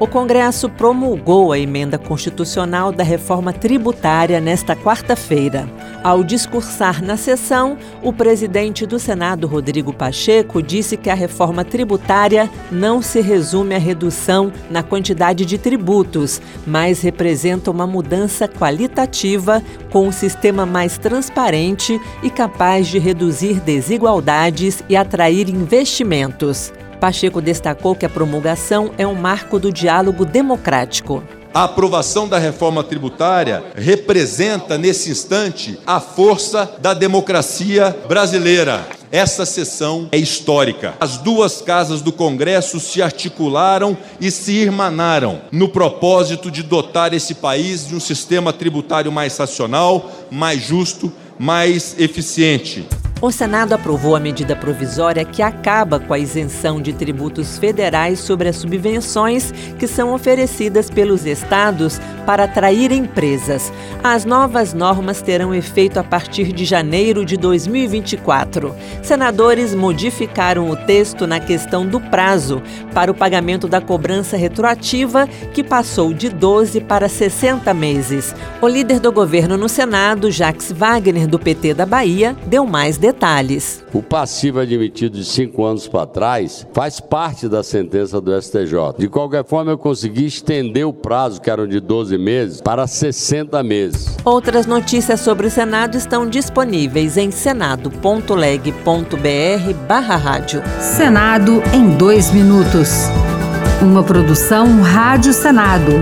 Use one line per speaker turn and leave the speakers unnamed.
O Congresso promulgou a emenda constitucional da reforma tributária nesta quarta-feira. Ao discursar na sessão, o presidente do Senado, Rodrigo Pacheco, disse que a reforma tributária não se resume à redução na quantidade de tributos, mas representa uma mudança qualitativa com um sistema mais transparente e capaz de reduzir desigualdades e atrair investimentos. Pacheco destacou que a promulgação é um marco do diálogo democrático.
A aprovação da reforma tributária representa, nesse instante, a força da democracia brasileira. Essa sessão é histórica. As duas casas do Congresso se articularam e se irmanaram no propósito de dotar esse país de um sistema tributário mais racional, mais justo, mais eficiente.
O Senado aprovou a medida provisória que acaba com a isenção de tributos federais sobre as subvenções que são oferecidas pelos estados para atrair empresas. As novas normas terão efeito a partir de janeiro de 2024. Senadores modificaram o texto na questão do prazo para o pagamento da cobrança retroativa, que passou de 12 para 60 meses. O líder do governo no Senado, Jacques Wagner, do PT da Bahia, deu mais detalhes.
O passivo admitido de cinco anos para trás faz parte da sentença do STJ. De qualquer forma, eu consegui estender o prazo, que eram de 12 meses, para 60 meses.
Outras notícias sobre o Senado estão disponíveis em senado.leg.br barra rádio.
Senado em dois minutos. Uma produção Rádio Senado.